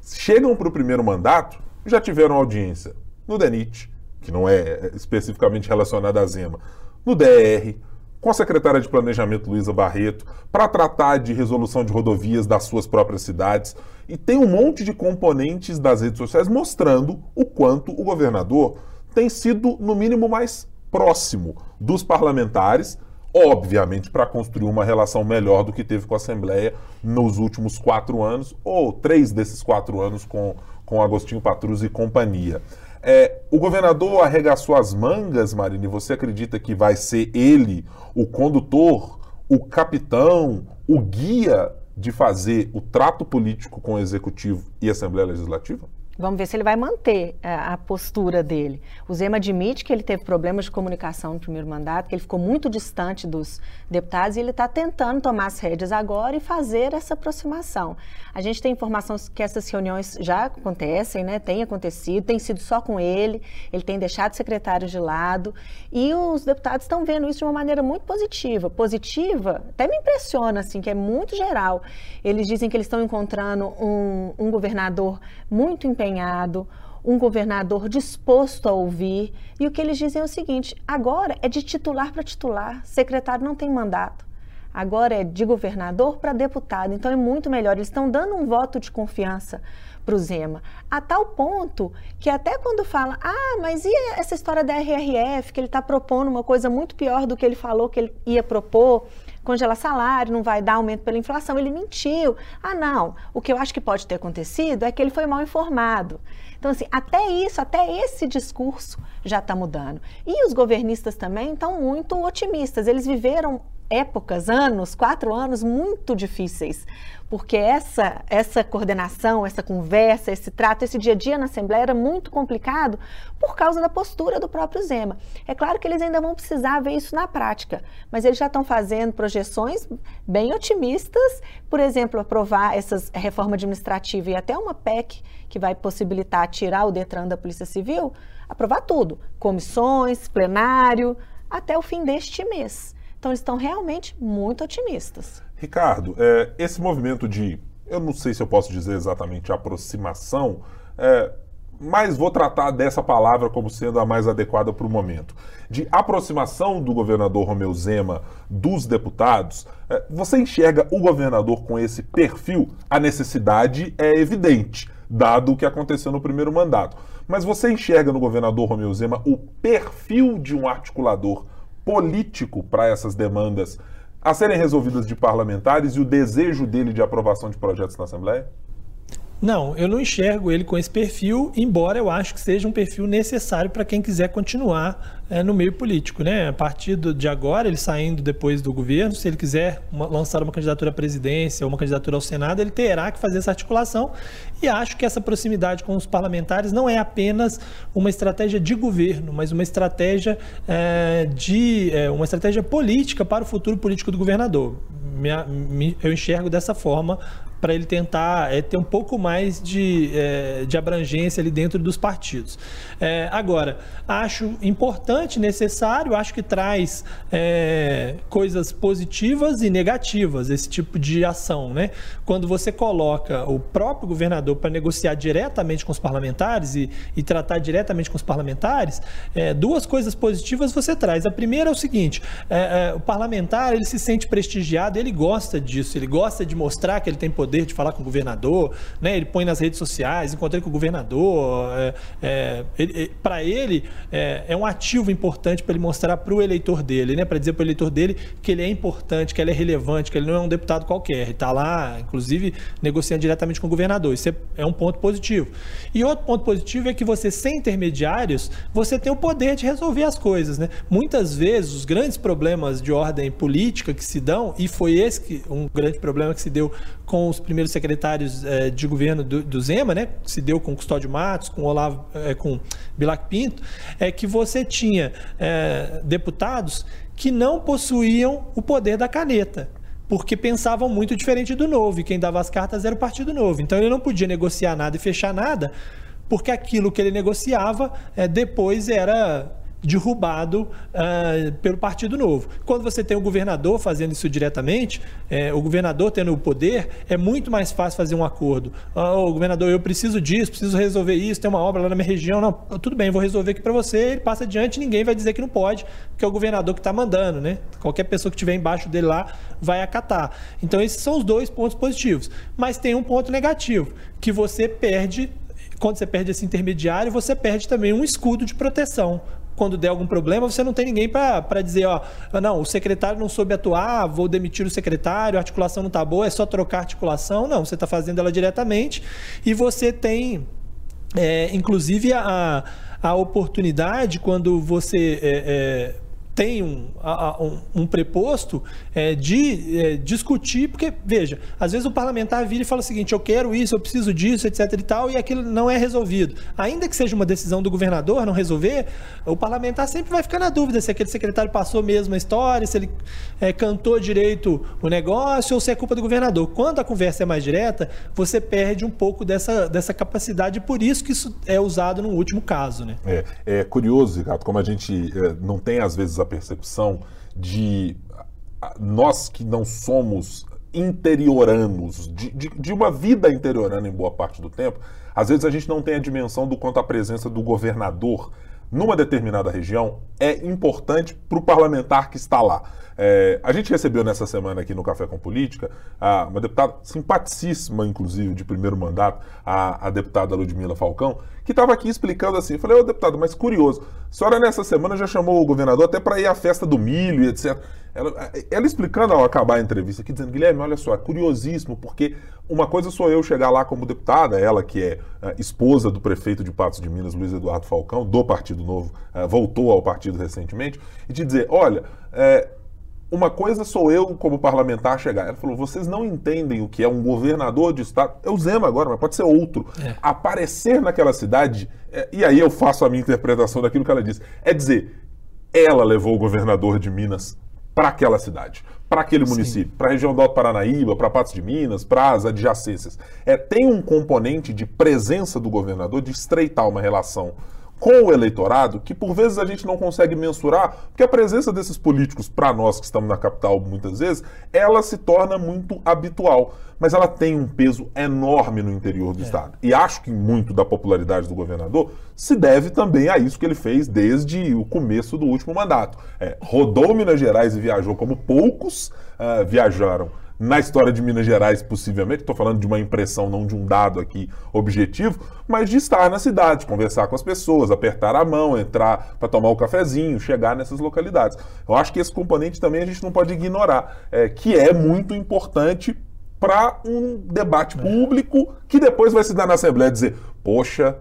chegam para o primeiro mandato já tiveram audiência. No DENIT, que não é especificamente relacionado à Zema, no DR, com a secretária de Planejamento Luísa Barreto para tratar de resolução de rodovias das suas próprias cidades. E tem um monte de componentes das redes sociais mostrando o quanto o governador tem sido, no mínimo, mais próximo dos parlamentares, obviamente para construir uma relação melhor do que teve com a Assembleia nos últimos quatro anos, ou três desses quatro anos com, com Agostinho Patrus e companhia. É, o governador arregaçou as mangas, Marina, e você acredita que vai ser ele o condutor, o capitão, o guia de fazer o trato político com o executivo e a Assembleia Legislativa? Vamos ver se ele vai manter a, é, a, postura dele. O Zema admite que ele teve problemas de comunicação no primeiro mandato, que ele ficou muito distante dos deputados e ele está tentando tomar as rédeas agora e fazer essa aproximação. A gente tem informação que essas reuniões já acontecem, né? Tem acontecido, tem sido só com ele, ele tem deixado o secretário de lado e os deputados estão vendo isso de uma maneira muito positiva. Positiva, até me impressiona, assim, que é muito geral. Eles dizem que eles estão encontrando um, um governador muito empenhado empenhado, um governador disposto a ouvir. E o que eles dizem é o seguinte: agora é de titular para titular, secretário não tem mandato. Agora é de governador para deputado. Então é muito melhor. Eles estão dando um voto de confiança para o Zema. A tal ponto que até quando fala, ah, mas e essa história da RRF, que ele está propondo uma coisa muito pior do que ele falou que ele ia propor, congelar salário, não vai dar aumento pela inflação. Ele mentiu. Ah, não. O que eu acho que pode ter acontecido é que ele foi mal informado. Então, assim, até isso, até esse discurso já está mudando. E os governistas também estão muito otimistas. Eles viveram épocas, anos, quatro anos muito difíceis, porque essa, essa coordenação, essa conversa, esse trato, esse dia a dia na Assembleia era muito complicado por causa da postura do próprio Zema. É claro que eles ainda vão precisar ver isso na prática, mas eles já estão fazendo projeções bem otimistas, por exemplo, aprovar essa reforma administrativa e até uma PEC que vai possibilitar tirar o Detran da Polícia Civil, aprovar tudo, comissões, plenário, até o fim deste mês. Então, eles estão realmente muito otimistas. Ricardo, é, esse movimento de, eu não sei se eu posso dizer exatamente aproximação, é, mas vou tratar dessa palavra como sendo a mais adequada para o momento. De aproximação do governador Romeu Zema dos deputados, é, você enxerga o governador com esse perfil? A necessidade é evidente, dado o que aconteceu no primeiro mandato. Mas você enxerga no governador Romeu Zema o perfil de um articulador político para essas demandas a serem resolvidas de parlamentares e o desejo dele de aprovação de projetos na Assembleia? Não, eu não enxergo ele com esse perfil, embora eu acho que seja um perfil necessário para quem quiser continuar é, no meio político. Né? A partir de agora, ele saindo depois do governo, se ele quiser uma, lançar uma candidatura à presidência ou uma candidatura ao Senado, ele terá que fazer essa articulação. E acho que essa proximidade com os parlamentares não é apenas uma estratégia de governo, mas uma estratégia é, de é, uma estratégia política para o futuro político do governador. eu enxergo dessa forma para ele tentar é, ter um pouco mais de, é, de abrangência ali dentro dos partidos. É, agora, acho importante, necessário, acho que traz é, coisas positivas e negativas esse tipo de ação. Né? Quando você coloca o próprio governador para negociar diretamente com os parlamentares e, e tratar diretamente com os parlamentares, é, duas coisas positivas você traz. A primeira é o seguinte: é, o parlamentar ele se sente prestigiado, ele gosta disso, ele gosta de mostrar que ele tem poder poder de falar com o governador, né? Ele põe nas redes sociais, encontrei com o governador. É, é, ele, para ele é, é, um ativo importante para ele mostrar para o eleitor dele, né? Para dizer para o eleitor dele que ele é importante, que ele é relevante, que ele não é um deputado qualquer. Ele está lá, inclusive, negociando diretamente com o governador. Isso é, é um ponto positivo. E outro ponto positivo é que você, sem intermediários, você tem o poder de resolver as coisas, né? Muitas vezes os grandes problemas de ordem política que se dão, e foi esse que, um grande problema que se deu com os primeiros secretários eh, de governo do, do, Zema, né, que se deu com Custódio Matos, com Olavo, eh, com Bilac Pinto, é que você tinha eh, deputados que não possuíam o poder da caneta porque pensavam muito diferente do Novo, e quem dava as cartas era o Partido Novo. Então ele não podia negociar nada e fechar nada, porque aquilo que ele negociava depois era derrubado uh, pelo Partido Novo. Quando você tem o governador fazendo isso diretamente, é, o governador tendo o poder, é muito mais fácil fazer um acordo. Oh, governador, eu preciso disso, preciso resolver isso, tem uma obra lá na minha região. Não, tudo bem, vou resolver aqui para você. Ele passa adiante, ninguém vai dizer que não pode, porque é o governador que está mandando, né? Qualquer pessoa que estiver embaixo dele lá vai acatar. Então, esses são os dois pontos positivos. Mas tem um ponto negativo, que você perde quando você perde esse intermediário, você perde também um escudo de proteção quando der algum problema, você não tem ninguém para dizer, ó, não, o secretário não soube atuar, vou demitir o secretário, a articulação não está boa, é só trocar a articulação. Não, você está fazendo ela diretamente e você tem, é, inclusive, a, a oportunidade, quando você é, é, tem um, um, um preposto é, de é, discutir, porque, veja, às vezes o parlamentar vira e fala o seguinte: eu quero isso, eu preciso disso, etc. e tal, e aquilo não é resolvido. Ainda que seja uma decisão do governador não resolver, o parlamentar sempre vai ficar na dúvida se aquele secretário passou mesmo a história, se ele é, cantou direito o negócio ou se é culpa do governador. Quando a conversa é mais direta, você perde um pouco dessa, dessa capacidade, por isso que isso é usado no último caso. Né? É, é curioso, Ricardo, como a gente é, não tem, às vezes, a percepção de nós que não somos interioranos, de, de, de, uma vida interiorana em boa parte do tempo, às vezes a gente não tem a dimensão do quanto a presença do governador numa determinada região é importante para o parlamentar que está lá. É, a gente recebeu nessa semana aqui no Café com Política a, uma deputada simpaticíssima, inclusive, de primeiro mandato, a, a deputada Ludmila Falcão, que estava aqui explicando assim. Eu falei, ô deputado, mas curioso, a senhora nessa semana já chamou o governador até para ir à festa do milho e etc. Ela, ela, explicando ao acabar a entrevista aqui, dizendo, Guilherme, olha só, é curiosíssimo, porque uma coisa sou eu chegar lá como deputada, ela que é uh, esposa do prefeito de Patos de Minas, Luiz Eduardo Falcão, do Partido Novo, uh, voltou ao partido recentemente, e te dizer, olha, é, uma coisa sou eu, como parlamentar, chegar. Ela falou: vocês não entendem o que é um governador de estado. É o Zema agora, mas pode ser outro. É. Aparecer naquela cidade, é, e aí eu faço a minha interpretação daquilo que ela disse. É dizer, ela levou o governador de Minas para aquela cidade, para aquele município, para a região do Alto Paranaíba, para Patos de Minas, para as adjacências. É, tem um componente de presença do governador de estreitar uma relação com o eleitorado que por vezes a gente não consegue mensurar, porque a presença desses políticos, para nós que estamos na capital muitas vezes, ela se torna muito habitual. Mas ela tem um peso enorme no interior do é. estado. E acho que muito da popularidade do governador se deve também a isso que ele fez desde o começo do último mandato. É, rodou Minas Gerais e viajou como poucos uh, viajaram na história de Minas Gerais, possivelmente, estou falando de uma impressão, não de um dado aqui objetivo, mas de estar na cidade, conversar com as pessoas, apertar a mão, entrar para tomar o um cafezinho, chegar nessas localidades. Eu acho que esse componente também a gente não pode ignorar, é, que é muito importante para um debate público que depois vai se dar na Assembleia dizer, poxa,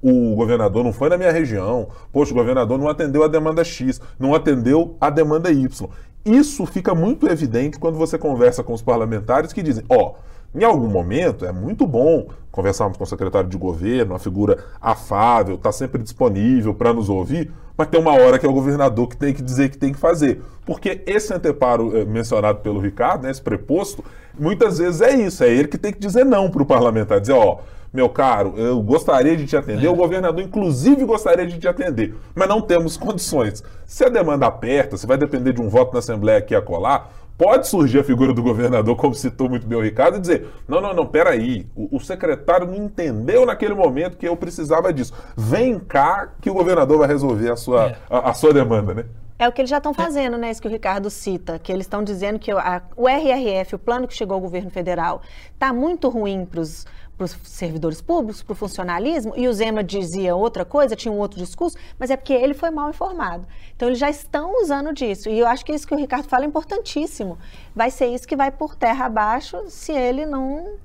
o governador não foi na minha região, poxa, o governador não atendeu a demanda X, não atendeu a demanda Y. Isso fica muito evidente quando você conversa com os parlamentares que dizem: ó, oh, em algum momento é muito bom conversarmos com o secretário de governo, uma figura afável, está sempre disponível para nos ouvir, mas tem uma hora que é o governador que tem que dizer que tem que fazer. Porque esse anteparo eh, mencionado pelo Ricardo, né, esse preposto, muitas vezes é isso, é ele que tem que dizer não para o parlamentar, dizer, ó, oh, meu caro, eu gostaria de te atender, é. o governador inclusive gostaria de te atender, mas não temos condições. Se a demanda aperta, se vai depender de um voto na Assembleia aqui a colar, pode surgir a figura do governador, como citou muito bem o Ricardo, e dizer: não, não, não, peraí, o, o secretário não entendeu naquele momento que eu precisava disso. Vem cá que o governador vai resolver a sua, é. a, a sua demanda, né? É o que eles já estão fazendo, né? Isso que o Ricardo cita, que eles estão dizendo que a, o RRF, o plano que chegou ao governo federal, está muito ruim para os para os servidores públicos, para o funcionalismo, e o Zema dizia outra coisa, tinha um outro discurso, mas é porque ele foi mal informado. Então, eles já estão usando disso. E eu acho que isso que o Ricardo fala é importantíssimo. Vai ser isso que vai por terra abaixo se ele não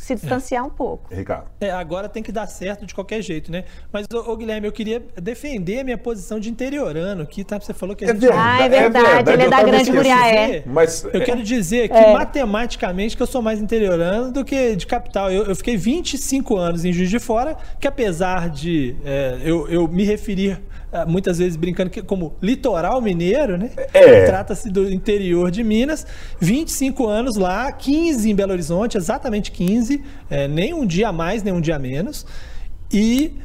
se distanciar é. um pouco. Ricardo. É, agora tem que dar certo de qualquer jeito, né? Mas, ô, ô Guilherme, eu queria defender a minha posição de interiorano, que tá, você falou que a é gente... É verdade, ah, é verdade, é verdade ele é da Grande Muriaé. Mas eu quero dizer que, é. matematicamente, que eu sou mais interiorano do que de capital. Eu, eu fiquei 25 anos em Juiz de Fora, que apesar de é, eu, eu me referir muitas vezes brincando que, como litoral mineiro, né? É. Trata-se do interior de Minas. 25 anos lá, 15 em Belo Horizonte, exatamente 15, é, nem um dia a mais, nem um dia a menos. E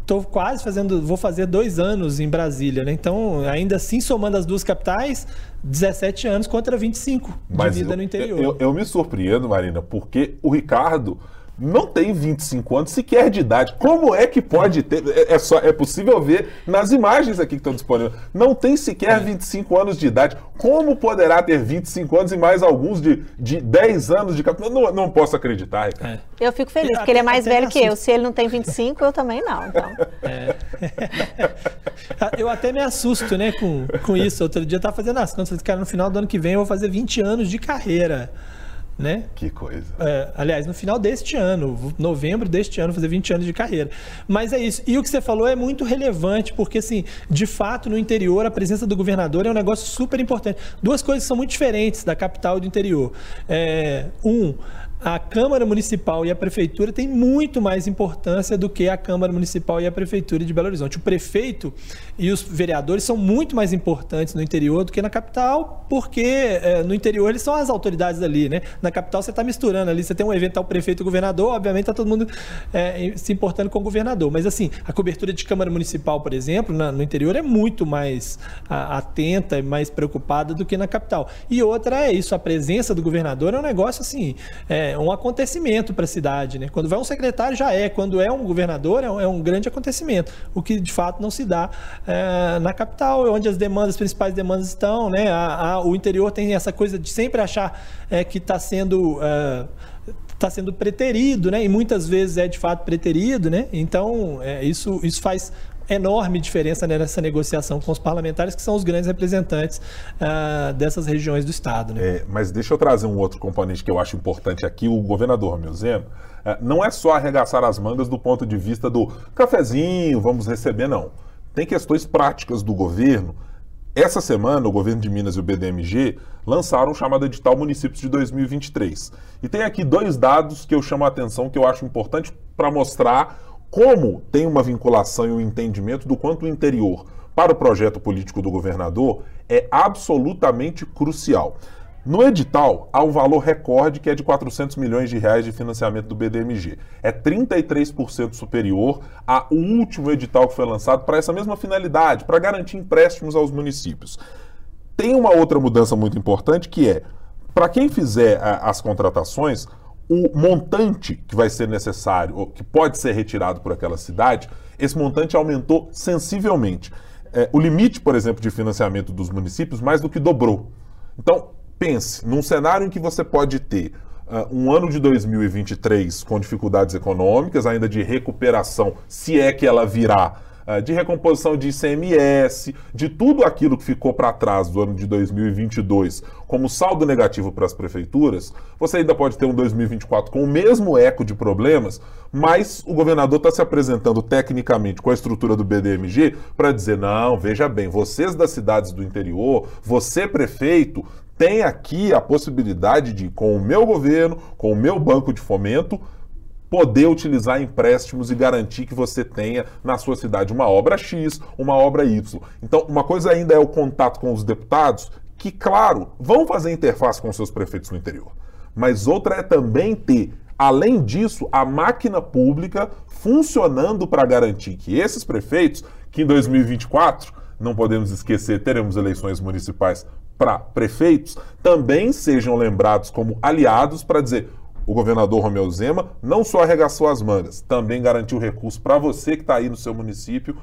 estou é, quase fazendo, vou fazer dois anos em Brasília, né? Então, ainda assim, somando as duas capitais, 17 anos contra 25 Mas de vida eu, no interior. Eu, eu me surpreendo, Marina, porque o Ricardo não tem 25 anos sequer de idade. Como é que pode ter? É, é, só, é possível ver nas imagens aqui que estão disponíveis. Não tem sequer 25 é. anos de idade. Como poderá ter 25 anos e mais alguns de, de 10 anos de não, não posso acreditar, Ricardo. É. Eu fico feliz, porque ele é mais velho que eu. Se ele não tem 25, eu também não. Então. É. eu até me assusto, né, com, com isso. Outro dia eu estava fazendo as contas, cara, no final do ano que vem eu vou fazer 20 anos de carreira né? Que coisa. É, aliás, no final deste ano, novembro deste ano, fazer 20 anos de carreira. Mas é isso. E o que você falou é muito relevante, porque, assim, de fato, no interior, a presença do governador é um negócio super importante. Duas coisas são muito diferentes da capital e do interior. É, um, a Câmara Municipal e a Prefeitura têm muito mais importância do que a Câmara Municipal e a Prefeitura de Belo Horizonte. O prefeito e os vereadores são muito mais importantes no interior do que na capital, porque é, no interior eles são as autoridades ali, né? Na capital você está misturando ali, você tem um evento ao prefeito e governador, obviamente está todo mundo é, se importando com o governador. Mas assim, a cobertura de Câmara Municipal, por exemplo, na, no interior é muito mais a, atenta e mais preocupada do que na capital. E outra é isso, a presença do governador é um negócio assim. É um acontecimento para a cidade. Né? Quando vai um secretário, já é. Quando é um governador, é um, é um grande acontecimento. O que de fato não se dá é, na capital, é onde as demandas, as principais demandas estão. Né? A, a, o interior tem essa coisa de sempre achar é, que está sendo está sendo preterido, né? E muitas vezes é de fato preterido, né? Então é, isso, isso faz enorme diferença nessa negociação com os parlamentares, que são os grandes representantes uh, dessas regiões do Estado. Né? É, mas deixa eu trazer um outro componente que eu acho importante aqui. O governador Zema uh, não é só arregaçar as mangas do ponto de vista do cafezinho, vamos receber, não. Tem questões práticas do governo Essa semana, o governo de Minas e o BDMG lançaram o chamado edital Municípios de 2023. E tem aqui dois dados que eu chamo a atenção, que eu acho importante para mostrar como tem uma vinculação e um entendimento do quanto o interior, para o projeto político do governador, é absolutamente crucial. No edital, há um valor recorde que é de 400 milhões de reais de financiamento do BDMG. É 33% superior ao último edital que foi lançado para essa mesma finalidade, para garantir empréstimos aos municípios. Tem uma outra mudança muito importante que é, para quem fizer a, as contratações, o montante que vai ser necessário, ou que pode ser retirado por aquela cidade, esse montante aumentou sensivelmente. É, o limite, por exemplo, de financiamento dos municípios mais do que dobrou. Então, pense, num cenário em que você pode ter uh, um ano de 2023 com dificuldades econômicas, ainda de recuperação, se é que ela virá, uh, de recomposição de ICMS, de tudo aquilo que ficou para trás do ano de 2022 como saldo negativo para as prefeituras, você ainda pode ter um 2024 com o mesmo eco de problemas, mas o governador está se apresentando tecnicamente com a estrutura do BDMG para dizer: não, veja bem, vocês das cidades do interior, você prefeito, tem aqui a possibilidade de, com o meu governo, com o meu banco de fomento, poder utilizar empréstimos e garantir que você tenha na sua cidade uma obra X, uma obra Y. Então, uma coisa ainda é o contato com os deputados, que, claro, vão fazer interface com seus prefeitos no interior. Mas outra é também ter, além disso, a máquina pública funcionando para garantir que esses prefeitos, que em 2024, não podemos esquecer, teremos eleições municipais para prefeitos também sejam lembrados como aliados para dizer o governador Romeu Zema não só arregaçou as mangas, também garantiu recurso para você que está aí no seu município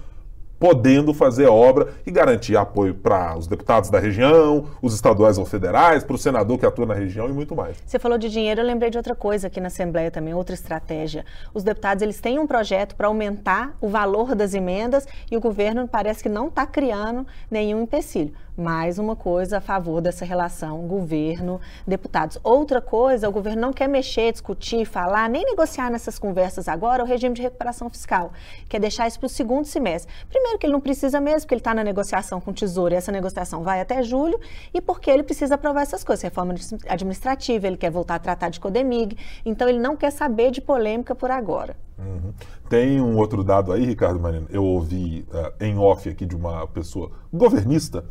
podendo fazer obra e garantir apoio para os deputados da região, os estaduais ou federais, para o senador que atua na região e muito mais. Você falou de dinheiro, eu lembrei de outra coisa aqui na Assembleia também, outra estratégia. Os deputados eles têm um projeto para aumentar o valor das emendas e o governo parece que não está criando nenhum empecilho mais uma coisa a favor dessa relação governo-deputados. Outra coisa, o governo não quer mexer, discutir, falar, nem negociar nessas conversas agora o regime de recuperação fiscal, quer deixar isso para o segundo semestre. Primeiro que ele não precisa mesmo, porque ele está na negociação com o Tesouro e essa negociação vai até julho, e porque ele precisa aprovar essas coisas, reforma administrativa, ele quer voltar a tratar de Codemig, então ele não quer saber de polêmica por agora. Uhum. Tem um outro dado aí, Ricardo Marino, eu ouvi uh, em off aqui de uma pessoa governista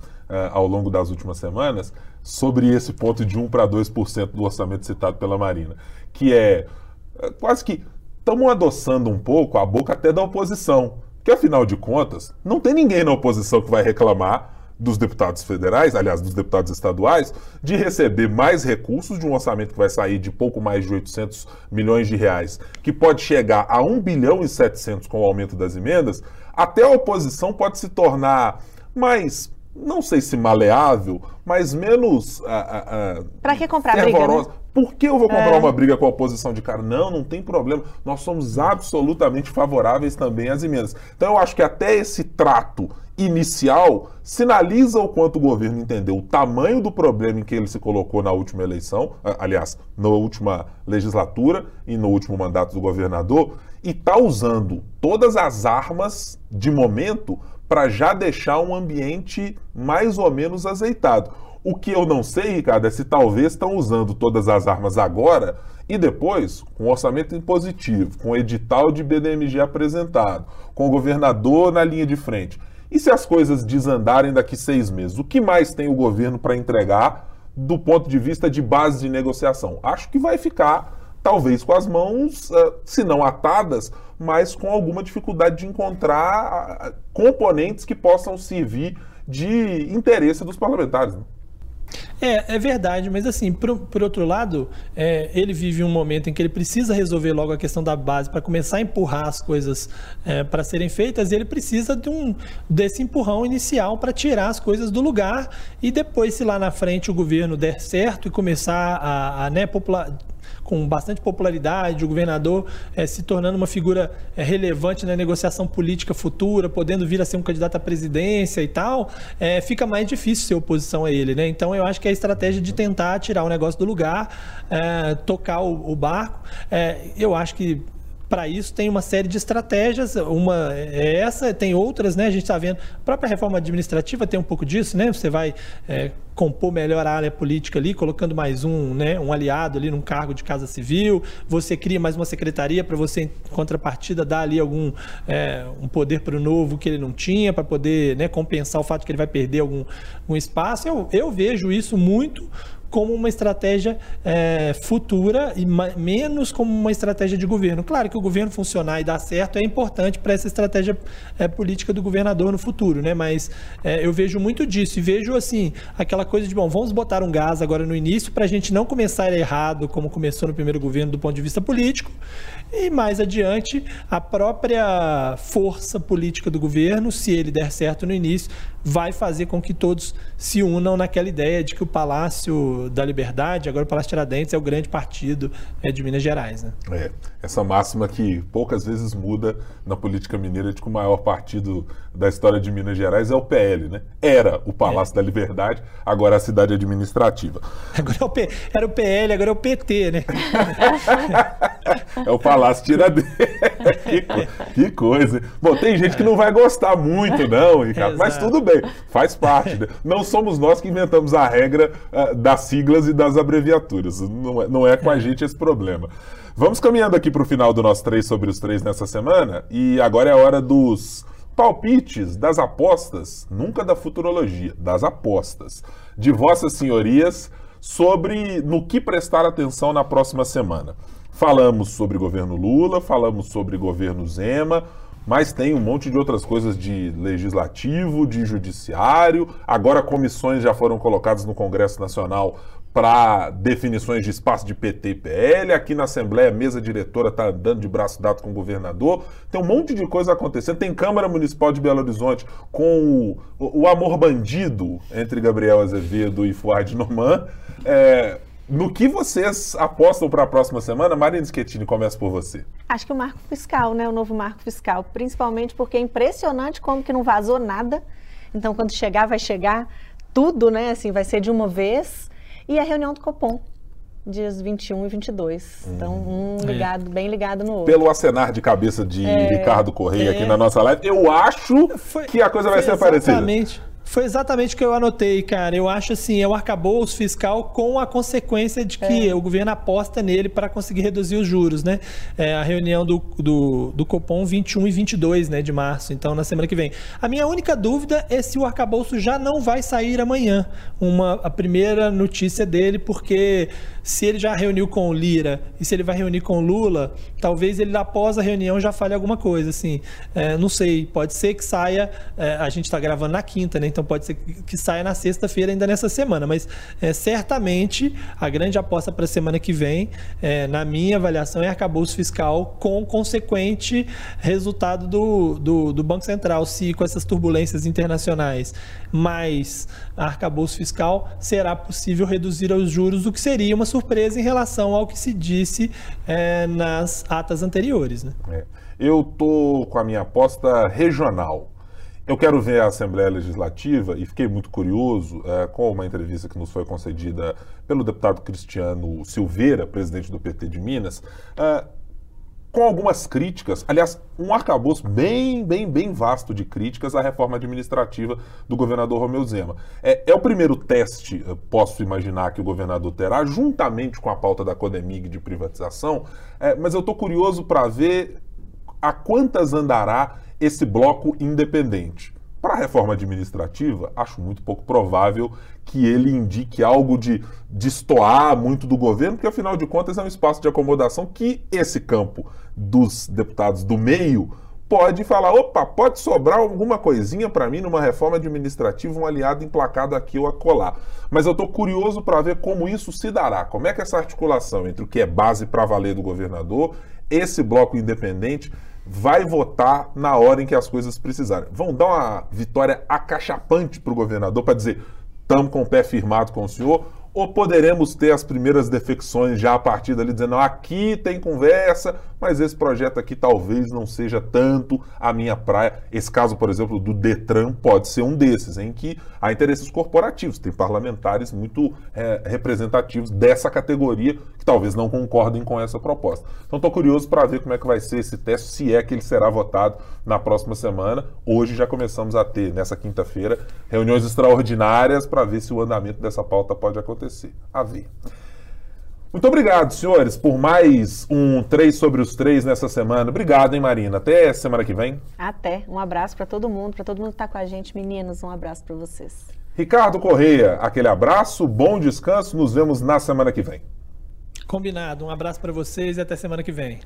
ao longo das últimas semanas sobre esse ponto de 1 para 2% do orçamento citado pela Marina, que é uh, quase que estamos adoçando um pouco a boca até da oposição, que afinal de contas não tem ninguém na oposição que vai reclamar dos deputados federais, aliás, dos deputados estaduais, de receber mais recursos de um orçamento que vai sair de pouco mais de 800 milhões de reais, que pode chegar a 1 bilhão e 700 com o aumento das emendas, até a oposição pode se tornar mais não sei se maleável, mas menos. Uh, uh, uh, Para que comprar briga? Né? Por que eu vou comprar é. uma briga com a oposição de cara? Não, não tem problema. Nós somos absolutamente favoráveis também às emendas. Então eu acho que até esse trato inicial sinaliza o quanto o governo entendeu o tamanho do problema em que ele se colocou na última eleição, aliás, na última legislatura e no último mandato do governador, e está usando todas as armas de momento para já deixar um ambiente mais ou menos azeitado. O que eu não sei, Ricardo, é se talvez estão usando todas as armas agora e depois, com orçamento impositivo, com edital de BDMG apresentado, com o governador na linha de frente. E se as coisas desandarem daqui seis meses? O que mais tem o governo para entregar do ponto de vista de base de negociação? Acho que vai ficar talvez com as mãos, uh, se não atadas, mas com alguma dificuldade de encontrar uh, componentes que possam servir de interesse dos parlamentares. Né? É, é verdade, mas assim, por, por outro lado, é, ele vive um momento em que ele precisa resolver logo a questão da base para começar a empurrar as coisas é, para serem feitas, e ele precisa de um, desse empurrão inicial para tirar as coisas do lugar e depois, se lá na frente o governo der certo e começar a, a né, popular, com bastante popularidade, o governador é, se tornando uma figura é, relevante na negociação política futura, podendo vir a ser um candidato à presidência e tal, é, fica mais difícil ser oposição a ele, né? Então eu acho que a estratégia de tentar tirar o negócio do lugar, tocar o, o barco, eu acho que para isso tem uma série de estratégias. Uma é essa, tem outras, né? A gente está vendo. A própria reforma administrativa tem um pouco disso, né? Você vai é, compor melhor a área política ali, colocando mais um, né, um aliado ali num cargo de casa civil. Você cria mais uma secretaria para você, em contrapartida, dar ali algum é, um poder para o novo que ele não tinha, para poder né, compensar o fato que ele vai perder algum, algum espaço. Eu, eu vejo isso muito como uma estratégia é, futura e menos como uma estratégia de governo. Claro que o governo funcionar e dar certo é importante para essa estratégia é, política do governador no futuro, né? Mas é, eu vejo muito disso e vejo assim aquela coisa de bom, vamos botar um gás agora no início para a gente não começar errado como começou no primeiro governo do ponto de vista político e mais adiante a própria força política do governo, se ele der certo no início, vai fazer com que todos se unam naquela ideia de que o Palácio da Liberdade, agora o Palácio Tiradentes, é o grande partido é, de Minas Gerais. Né? É, essa máxima que poucas vezes muda na política mineira de que o maior partido da história de Minas Gerais é o PL, né? Era o Palácio é. da Liberdade, agora é a cidade administrativa. Agora é o P... Era o PL, agora é o PT, né? é o Palácio Tiradentes. que, co... que, coisa. Bom, tem gente que não vai gostar muito, não, Ricardo, mas tudo bem, faz parte. Né? Não somos nós que inventamos a regra uh, das siglas e das abreviaturas. Não é, não é com a gente esse problema. Vamos caminhando aqui para o final do nosso três sobre os três nessa semana, e agora é a hora dos Palpites das apostas, nunca da futurologia, das apostas, de vossas senhorias sobre no que prestar atenção na próxima semana. Falamos sobre governo Lula, falamos sobre governo Zema, mas tem um monte de outras coisas de legislativo, de judiciário. Agora comissões já foram colocadas no Congresso Nacional para definições de espaço de PT e PL. Aqui na Assembleia, a mesa diretora está andando de braço dado com o governador. Tem um monte de coisa acontecendo. Tem Câmara Municipal de Belo Horizonte com o, o amor bandido entre Gabriel Azevedo e Fuad Noman. É, no que vocês apostam para a próxima semana? Marina Schettini, começa por você. Acho que o marco fiscal, né? O novo marco fiscal. Principalmente porque é impressionante como que não vazou nada. Então, quando chegar, vai chegar tudo, né? Assim, vai ser de uma vez e a reunião do Copom dias 21 e 22. Hum. Então, um é. ligado, é. bem ligado no outro. Pelo acenar de cabeça de é, Ricardo Correia é. aqui na nossa live, eu acho Foi, que a coisa vai ser parecida. Exatamente. Foi exatamente o que eu anotei, cara. Eu acho assim, é o arcabouço fiscal com a consequência de que é. o governo aposta nele para conseguir reduzir os juros, né? É a reunião do, do, do Copom 21 e 22 né, de março, então na semana que vem. A minha única dúvida é se o arcabouço já não vai sair amanhã. Uma, a primeira notícia dele, porque se ele já reuniu com o Lira e se ele vai reunir com o Lula, talvez ele após a reunião já fale alguma coisa, assim. É, não sei, pode ser que saia, é, a gente está gravando na quinta, né? Então pode ser que saia na sexta-feira ainda nessa semana, mas é, certamente a grande aposta para a semana que vem, é, na minha avaliação, é arcabouço fiscal com consequente resultado do, do, do Banco Central, se com essas turbulências internacionais mais arcabouço fiscal, será possível reduzir os juros, o que seria uma surpresa em relação ao que se disse é, nas atas anteriores. Né? É. Eu tô com a minha aposta regional. Eu quero ver a Assembleia Legislativa e fiquei muito curioso é, com uma entrevista que nos foi concedida pelo deputado Cristiano Silveira, presidente do PT de Minas. É, com algumas críticas, aliás, um arcabouço bem, bem, bem vasto de críticas à reforma administrativa do governador Romeu Zema. É, é o primeiro teste, posso imaginar, que o governador terá, juntamente com a pauta da Codemig de privatização, é, mas eu estou curioso para ver a quantas andará esse bloco independente. Para a reforma administrativa, acho muito pouco provável que ele indique algo de destoar muito do governo, porque afinal de contas é um espaço de acomodação que esse campo dos deputados do meio pode falar, opa, pode sobrar alguma coisinha para mim numa reforma administrativa, um aliado emplacado aqui ou acolá. Mas eu estou curioso para ver como isso se dará, como é que essa articulação entre o que é base para valer do governador, esse bloco independente, vai votar na hora em que as coisas precisarem. Vão dar uma vitória acachapante para o governador para dizer, estamos com o pé firmado com o senhor, Ou poderemos ter as primeiras defecções já a partir dali, dizendo aqui tem conversa, mas esse projeto aqui talvez não seja tanto a minha praia. Esse caso, por exemplo, do Detran pode ser um desses, em que há interesses corporativos, tem parlamentares muito é, representativos dessa categoria que talvez não concordem com essa proposta. Então estou curioso para ver como é que vai ser esse teste, se é que ele será votado na próxima semana. Hoje já começamos a ter, nessa quinta-feira, reuniões extraordinárias para ver se o andamento dessa pauta pode acontecer acontecer. A ver. Muito obrigado, senhores, por mais um 3 sobre os 3 nessa semana. Obrigado, hein, Marina. Até semana que vem. Até. Um abraço para todo mundo, para todo mundo que está com a gente. Meninos, um abraço para vocês. Ricardo Correia, aquele abraço, bom descanso. Nos vemos na semana que vem. Combinado. Um abraço para vocês e até semana que vem.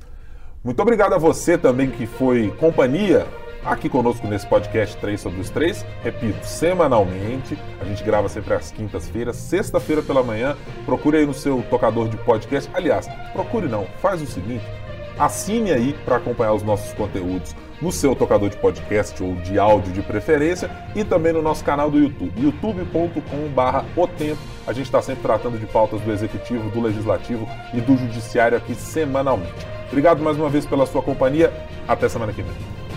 Muito obrigado a você também que foi companhia aqui conosco nesse podcast 3 sobre os 3. Repito, semanalmente. A gente grava sempre às quintas-feiras, sexta-feira pela manhã. Procure aí no seu tocador de podcast. Aliás, procure não, faz o seguinte: assine aí para acompanhar os nossos conteúdos no seu tocador de podcast ou de áudio de preferência e também no nosso canal do YouTube, youtube.com/barra o tempo. A gente está sempre tratando de pautas do executivo, do legislativo e do judiciário aqui semanalmente. Obrigado mais uma vez pela sua companhia. Até semana que vem.